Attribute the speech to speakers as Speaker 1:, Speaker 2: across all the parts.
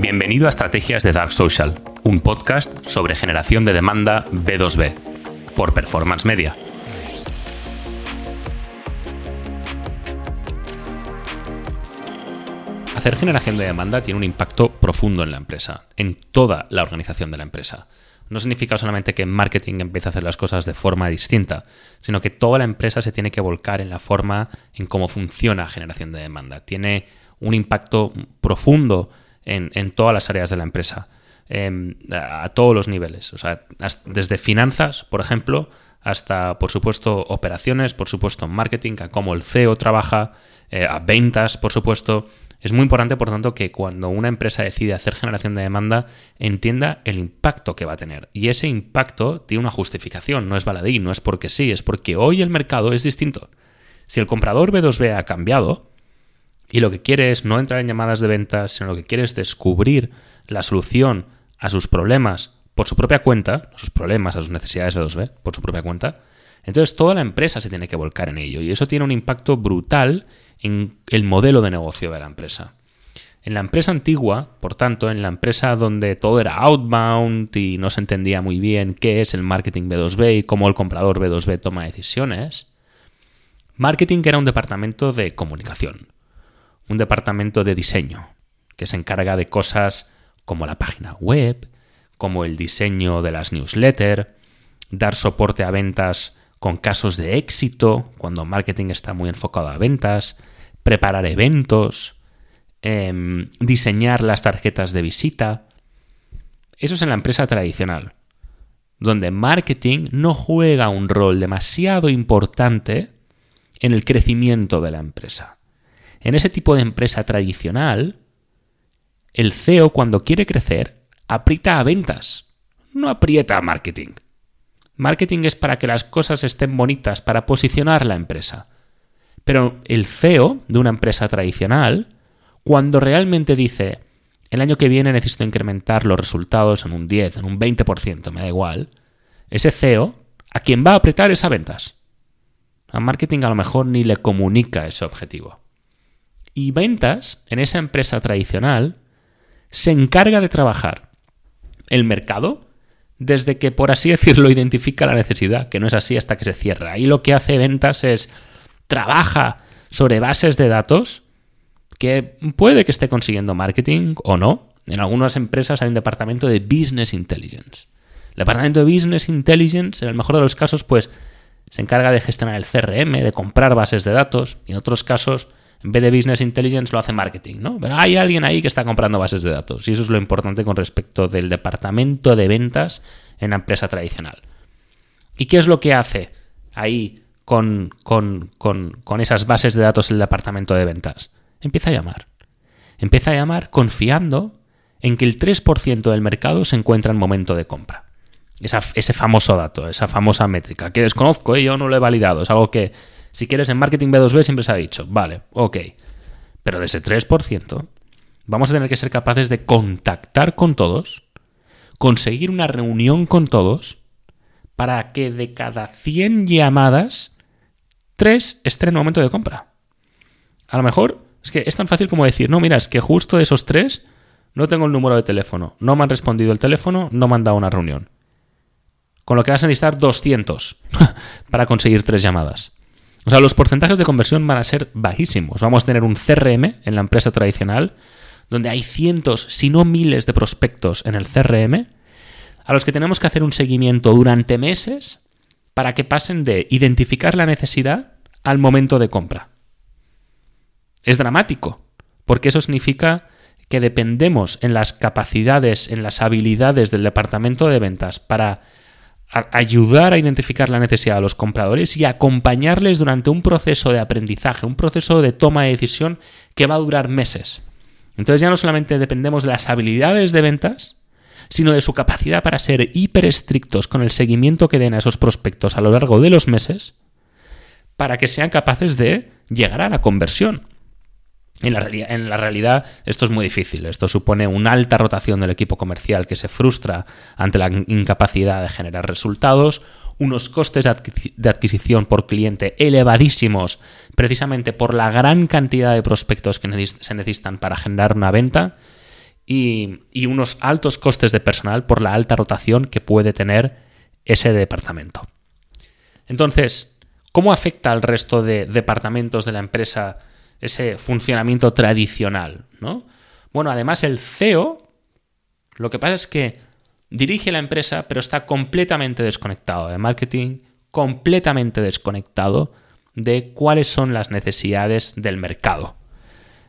Speaker 1: Bienvenido a Estrategias de Dark Social, un podcast sobre generación de demanda B2B, por Performance Media. Hacer generación de demanda tiene un impacto profundo en la empresa, en toda la organización de la empresa. No significa solamente que marketing empiece a hacer las cosas de forma distinta, sino que toda la empresa se tiene que volcar en la forma en cómo funciona generación de demanda. Tiene un impacto profundo en, todas las áreas de la empresa, em, a, todos los niveles. O sea, desde finanzas, por ejemplo, hasta, por supuesto, operaciones, por supuesto, marketing, a cómo el CEO trabaja, eh, a ventas, por supuesto. Es muy importante, por tanto, que cuando una empresa decide hacer generación de demanda, entienda el impacto que va a tener. Y ese impacto tiene una justificación, no es baladí, no es porque sí, es porque hoy el mercado es distinto. Si el comprador B2B ha cambiado, y lo que quiere es no entrar en llamadas de ventas, sino lo que quiere es descubrir la solución a sus problemas por su propia cuenta, a sus problemas, a sus necesidades de 2B, por su propia cuenta, entonces toda la empresa se tiene que volcar en ello y eso tiene un impacto brutal en el modelo de negocio de la empresa. En la empresa antigua, por tanto, en la empresa donde todo era outbound y no se entendía muy bien qué es el marketing B2B y cómo el comprador B2B toma decisiones, marketing era un departamento de comunicación un departamento de diseño que se encarga de cosas como la página web, como el diseño de las newsletters, dar soporte a ventas con casos de éxito, cuando marketing está muy enfocado a ventas, preparar eventos, em, diseñar las tarjetas de visita. Eso es en la empresa tradicional, donde marketing no juega un rol demasiado importante en el crecimiento de la empresa. En ese tipo de empresa tradicional, el CEO cuando quiere crecer aprieta a ventas, no aprieta a marketing. Marketing es para que las cosas estén bonitas, para posicionar la empresa. Pero el CEO de una empresa tradicional, cuando realmente dice, el año que viene necesito incrementar los resultados en un 10, en un 20%, me da igual, ese CEO, a quien va a apretar es a ventas. A marketing a lo mejor ni le comunica ese objetivo. Y ventas, en esa empresa tradicional, se encarga de trabajar el mercado desde que, por así decirlo, identifica la necesidad, que no es así hasta que se cierra. Y lo que hace ventas es trabaja sobre bases de datos que puede que esté consiguiendo marketing o no. En algunas empresas hay un departamento de Business Intelligence. El departamento de Business Intelligence, en el mejor de los casos, pues se encarga de gestionar el CRM, de comprar bases de datos, y en otros casos en vez de Business Intelligence lo hace marketing, ¿no? Pero hay alguien ahí que está comprando bases de datos y eso es lo importante con respecto del departamento de ventas en la empresa tradicional. ¿Y qué es lo que hace ahí con, con, con esas bases de datos el departamento de ventas? Empieza a llamar. Empieza a llamar confiando en que el 3% del mercado se encuentra en momento de compra. ese famoso dato, esa famosa métrica, que desconozco, ¿eh? yo no lo he validado, es algo que si quieres en marketing B2B siempre se ha dicho, vale, ok. Pero de ese 3%, vamos a tener que ser capaces de contactar con todos, conseguir una reunión con todos, para que de cada 100 llamadas, 3 estén en momento de compra. A lo mejor es que es tan fácil como decir, no, mira, es que justo de esos 3 no tengo el número de teléfono, no me han respondido el teléfono, no me han dado una reunión. Con lo que vas a necesitar 200 para conseguir 3 llamadas. O sea, los porcentajes de conversión van a ser bajísimos. Vamos a tener un CRM en la empresa tradicional, donde hay cientos, si no miles de prospectos en el CRM, a los que tenemos que hacer un seguimiento durante meses para que pasen de identificar la necesidad al momento de compra. Es dramático, porque eso significa que dependemos en las capacidades, en las habilidades del departamento de ventas para ayudar a identificar la necesidad de los compradores y acompañarles durante un proceso de aprendizaje, un proceso de toma de decisión que va a durar meses. Entonces ya no solamente dependemos de las habilidades de ventas, sino de su capacidad para ser hiper estrictos con el seguimiento que den a esos prospectos a lo largo de los meses, para que sean capaces de llegar a la conversión. En la, realidad esto es muy difícil. Esto supone una alta rotación del equipo comercial que se frustra ante la incapacidad de generar resultados, unos costes de adquisición por cliente elevadísimos precisamente por la gran cantidad de prospectos que se necesitan para generar una venta y, y unos altos costes de personal por la alta rotación que puede tener ese departamento. Entonces, ¿cómo afecta al resto de departamentos de la empresa ese funcionamiento tradicional? ¿no? Bueno, además el CEO, lo que pasa es que dirige la empresa, pero está completamente desconectado de marketing, completamente desconectado de cuáles son las necesidades del mercado.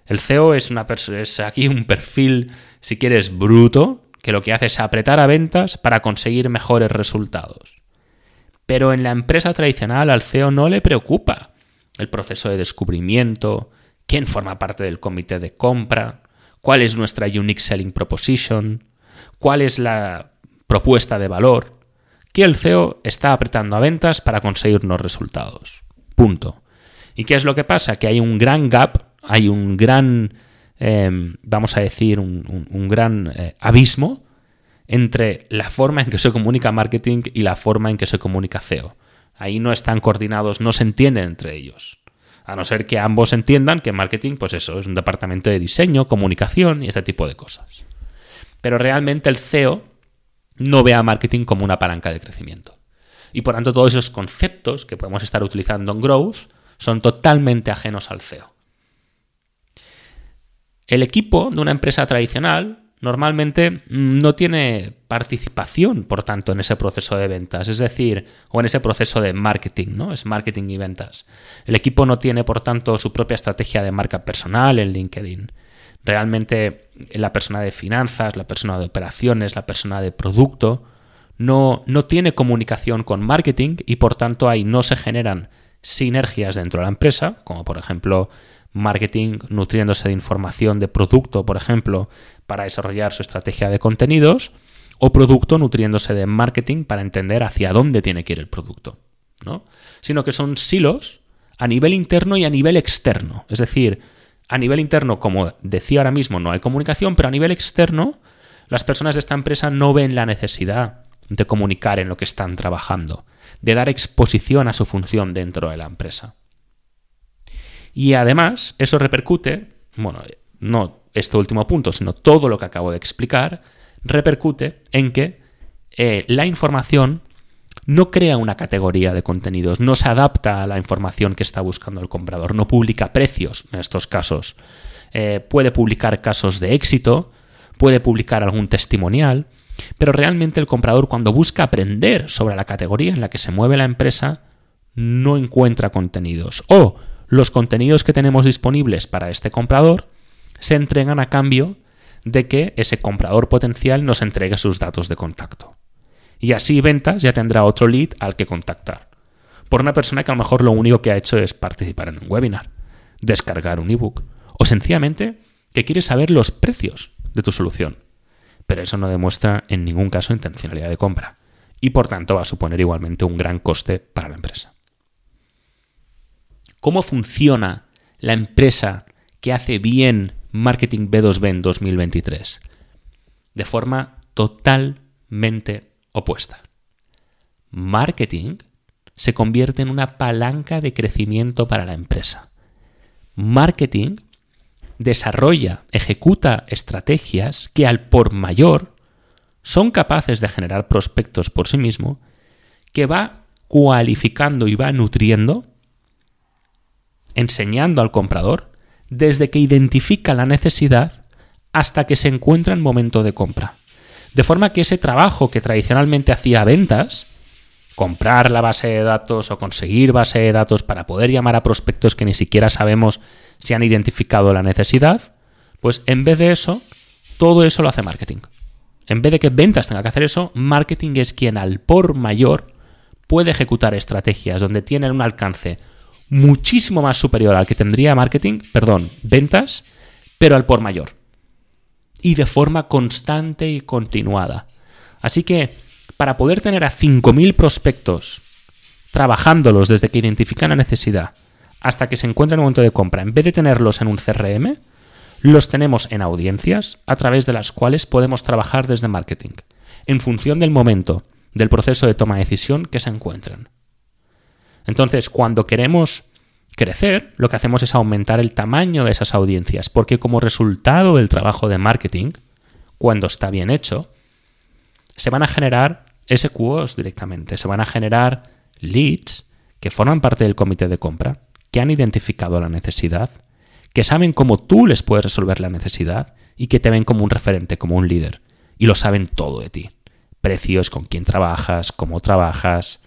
Speaker 1: El CEO es, una es aquí un perfil, si quieres, bruto, que lo que hace es apretar a ventas para conseguir mejores resultados. Pero en la empresa tradicional al CEO no le preocupa el proceso de descubrimiento, quién forma parte del comité de compra, cuál es nuestra unique selling proposition, cuál es la propuesta de valor, que el CEO está apretando a ventas para conseguir unos resultados. Punto. ¿Y qué es lo que pasa? Que hay un gran gap, hay un gran, em, vamos a decir, un, gran eh, abismo entre la forma en que se comunica marketing y la forma en que se comunica CEO. Ahí no están coordinados, no se entienden entre ellos. A no ser que ambos entiendan que marketing, pues eso, es un departamento de diseño, comunicación y este tipo de cosas. Pero realmente el CEO no ve a marketing como una palanca de crecimiento. Y por tanto, todos esos conceptos que podemos estar utilizando en Growth son totalmente ajenos al CEO. El equipo de una empresa tradicional normalmente no tiene participación, por tanto, en ese proceso de ventas, es decir, o en ese proceso de marketing, ¿no? Es marketing y ventas. El equipo no tiene, por tanto, su propia estrategia de marca personal en LinkedIn. Realmente la persona de finanzas, la persona de operaciones, la persona de producto, no, no tiene comunicación con marketing y por tanto ahí no se generan sinergias dentro de la empresa, como por ejemplo marketing nutriéndose de información de producto, por ejemplo, para desarrollar su estrategia de contenidos, o producto nutriéndose de marketing para entender hacia dónde tiene que ir el producto, ¿no? Sino que son silos a nivel interno y a nivel externo. Es decir, a nivel interno, como decía ahora mismo, no hay comunicación, pero a nivel externo, las personas de esta empresa no ven la necesidad de comunicar en lo que están trabajando, de dar exposición a su función dentro de la empresa. Y además, eso repercute, bueno, no este último punto, sino todo lo que acabo de explicar, repercute en que eh, la información no crea una categoría de contenidos, no se adapta a la información que está buscando el comprador, no publica precios en estos casos. Eh, puede publicar casos de éxito, puede publicar algún testimonial, pero realmente el comprador cuando busca aprender sobre la categoría en la que se mueve la empresa, no encuentra contenidos. O los contenidos que tenemos disponibles para este comprador se entregan a cambio de que ese comprador potencial nos entregue sus datos de contacto. Y así ventas ya tendrá otro lead al que contactar. Por una persona que a lo mejor lo único que ha hecho es participar en un webinar, descargar un ebook o sencillamente que quiere saber los precios de tu solución. Pero eso no demuestra en ningún caso intencionalidad de compra y por tanto va a suponer igualmente un gran coste para la empresa. ¿Cómo funciona la empresa que hace bien marketing B2B en 2023? De forma totalmente opuesta. Marketing se convierte en una palanca de crecimiento para la empresa. Marketing desarrolla, ejecuta estrategias que al por mayor son capaces de generar prospectos por sí mismo, que va cualificando y va nutriendo enseñando al comprador desde que identifica la necesidad hasta que se encuentra en momento de compra. De forma que ese trabajo que tradicionalmente hacía ventas, comprar la base de datos o conseguir base de datos para poder llamar a prospectos que ni siquiera sabemos si han identificado la necesidad, pues en vez de eso, todo eso lo hace marketing. En vez de que ventas tenga que hacer eso, marketing es quien al por mayor puede ejecutar estrategias donde tienen un alcance muchísimo más superior al que tendría marketing, perdón, ventas, pero al por mayor. Y de forma constante y continuada. Así que, para poder tener a 5.000 prospectos trabajándolos desde que identifican la necesidad hasta que se encuentran en un momento de compra, en vez de tenerlos en un CRM, los tenemos en audiencias a través de las cuales podemos trabajar desde marketing, en función del momento del proceso de toma de decisión que se encuentran. Entonces, cuando queremos crecer, lo que hacemos es aumentar el tamaño de esas audiencias, porque como resultado del trabajo de marketing, cuando está bien hecho, se van a generar SQOs directamente, se van a generar leads que forman parte del comité de compra, que han identificado la necesidad, que saben cómo tú les puedes resolver la necesidad y que te ven como un referente, como un líder. Y lo saben todo de ti. Precios, con quién trabajas, cómo trabajas.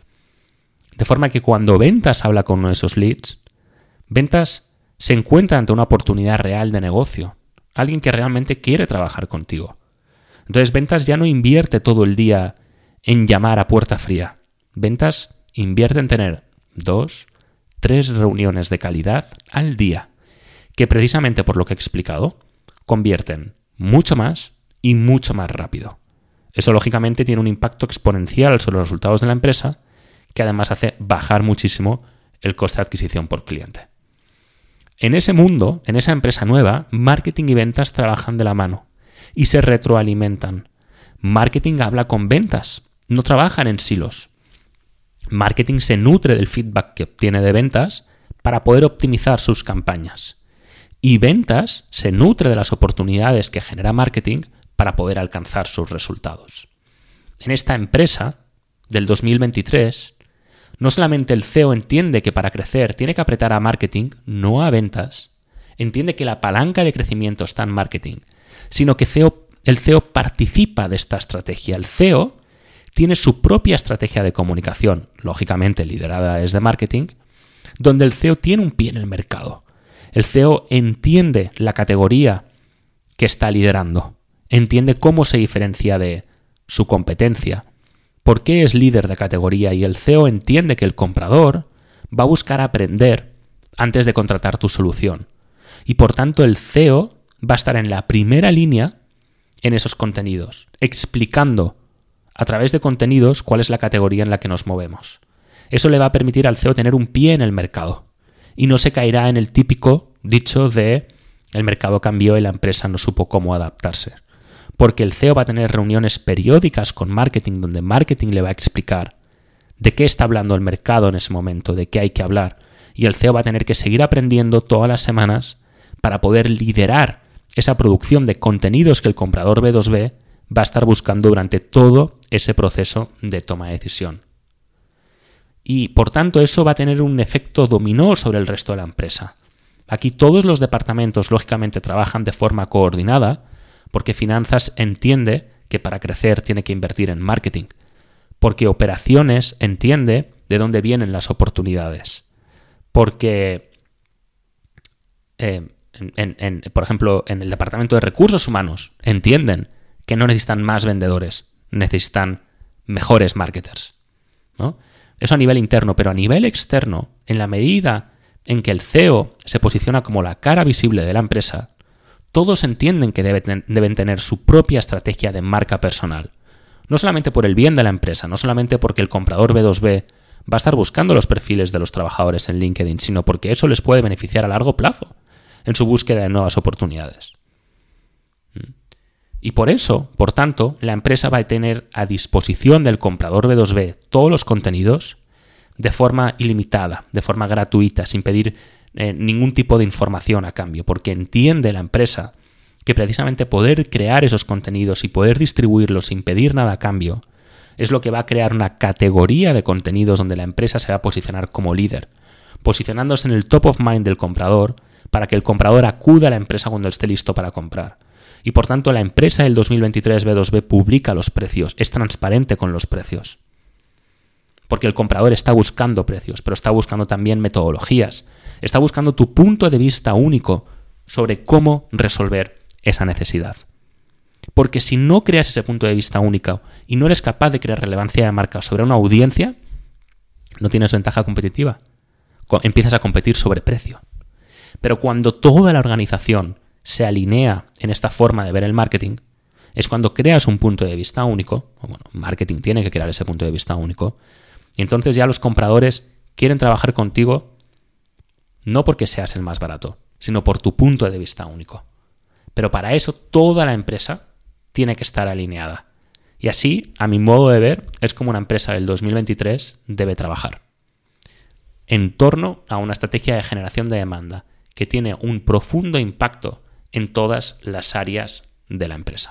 Speaker 1: De forma que cuando ventas habla con uno de esos leads, ventas se encuentra ante una oportunidad real de negocio. Alguien que realmente quiere trabajar contigo. Entonces ventas ya no invierte todo el día en llamar a puerta fría. Ventas invierte en tener dos, tres reuniones de calidad al día, que precisamente por lo que he explicado, convierten mucho más y mucho más rápido. Eso lógicamente tiene un impacto exponencial sobre los resultados de la empresa, que además hace bajar muchísimo el coste de adquisición por cliente. En ese mundo, en esa empresa nueva, marketing y ventas trabajan de la mano y se retroalimentan. Marketing habla con ventas, no trabajan en silos. Marketing se nutre del feedback que obtiene de ventas para poder optimizar sus campañas. Y ventas se nutre de las oportunidades que genera marketing para poder alcanzar sus resultados. En esta empresa del 2023, no solamente el CEO entiende que para crecer tiene que apretar a marketing, no a ventas, entiende que la palanca de crecimiento está en marketing, sino que el CEO participa de esta estrategia. El CEO tiene su propia estrategia de comunicación, lógicamente liderada desde marketing, donde el CEO tiene un pie en el mercado. El CEO entiende la categoría que está liderando, entiende cómo se diferencia de su competencia, por qué es líder de categoría y el CEO entiende que el comprador va a buscar aprender antes de contratar tu solución. Y por tanto el CEO va a estar en la primera línea en esos contenidos, explicando a través de contenidos cuál es la categoría en la que nos movemos. Eso le va a permitir al CEO tener un pie en el mercado y no se caerá en el típico dicho de el mercado cambió y la empresa no supo cómo adaptarse. Porque el CEO va a tener reuniones periódicas con marketing donde marketing le va a explicar de qué está hablando el mercado en ese momento, de qué hay que hablar. Y el CEO va a tener que seguir aprendiendo todas las semanas para poder liderar esa producción de contenidos que el comprador B2B va a estar buscando durante todo ese proceso de toma de decisión. Y por tanto eso va a tener un efecto dominó sobre el resto de la empresa. Aquí todos los departamentos lógicamente trabajan de forma coordinada porque finanzas entiende que para crecer tiene que invertir en marketing, porque operaciones entiende de dónde vienen las oportunidades, porque eh, por ejemplo, en el departamento de recursos humanos entienden que no necesitan más vendedores, necesitan mejores marketers. ¿no? Eso a nivel interno, pero a nivel externo, en la medida en que el CEO se posiciona como la cara visible de la empresa, todos entienden que deben tener su propia estrategia de marca personal. No solamente por el bien de la empresa, no solamente porque el comprador B2B va a estar buscando los perfiles de los trabajadores en LinkedIn, sino porque eso les puede beneficiar a largo plazo en su búsqueda de nuevas oportunidades. Mm. Y por eso, por tanto, la empresa va a tener a disposición del comprador B2B todos los contenidos de forma ilimitada, de forma gratuita, sin pedir eh, ningún tipo de información a cambio, porque entiende la empresa que precisamente poder crear esos contenidos y poder distribuirlos sin pedir nada a cambio es lo que va a crear una categoría de contenidos donde la empresa se va a posicionar como líder, posicionándose en el top of mind del comprador para que el comprador acuda a la empresa cuando esté listo para comprar. Y por tanto la empresa del 2023 B2B publica los precios, es transparente con los precios. Porque el comprador está buscando precios, pero está buscando también metodologías, está buscando tu punto de vista único sobre cómo resolver esa necesidad. Porque si no creas ese punto de vista único y no eres capaz de crear relevancia de marca sobre una audiencia, no tienes ventaja competitiva. Empiezas a competir sobre precio. Pero cuando toda la organización se alinea en esta forma de ver el marketing, es cuando creas un punto de vista único, marketing tiene que crear ese punto de vista único, y entonces ya los compradores quieren trabajar contigo no porque seas el más barato, sino por tu punto de vista único. Pero para eso toda la empresa tiene que estar alineada. Y así, a mi modo de ver, es como una empresa del 2023 debe trabajar. En torno a una estrategia de generación de demanda que tiene un profundo impacto en todas las áreas de la empresa.